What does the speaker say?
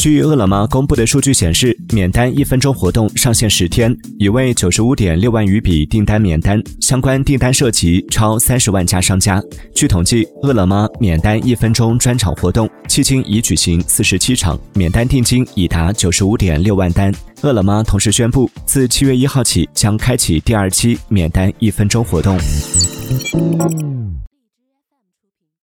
据饿了么公布的数据显示免单一分钟活动上线十天已为九十五点六万余笔订单免单相关订单涉及超三十万家商家据统计饿了么免单一分钟专场活动迄今已举行四十七场免单定金已达九十五点六万单。饿了么同时宣布自七月一号起将开启第二期免单一分钟活动。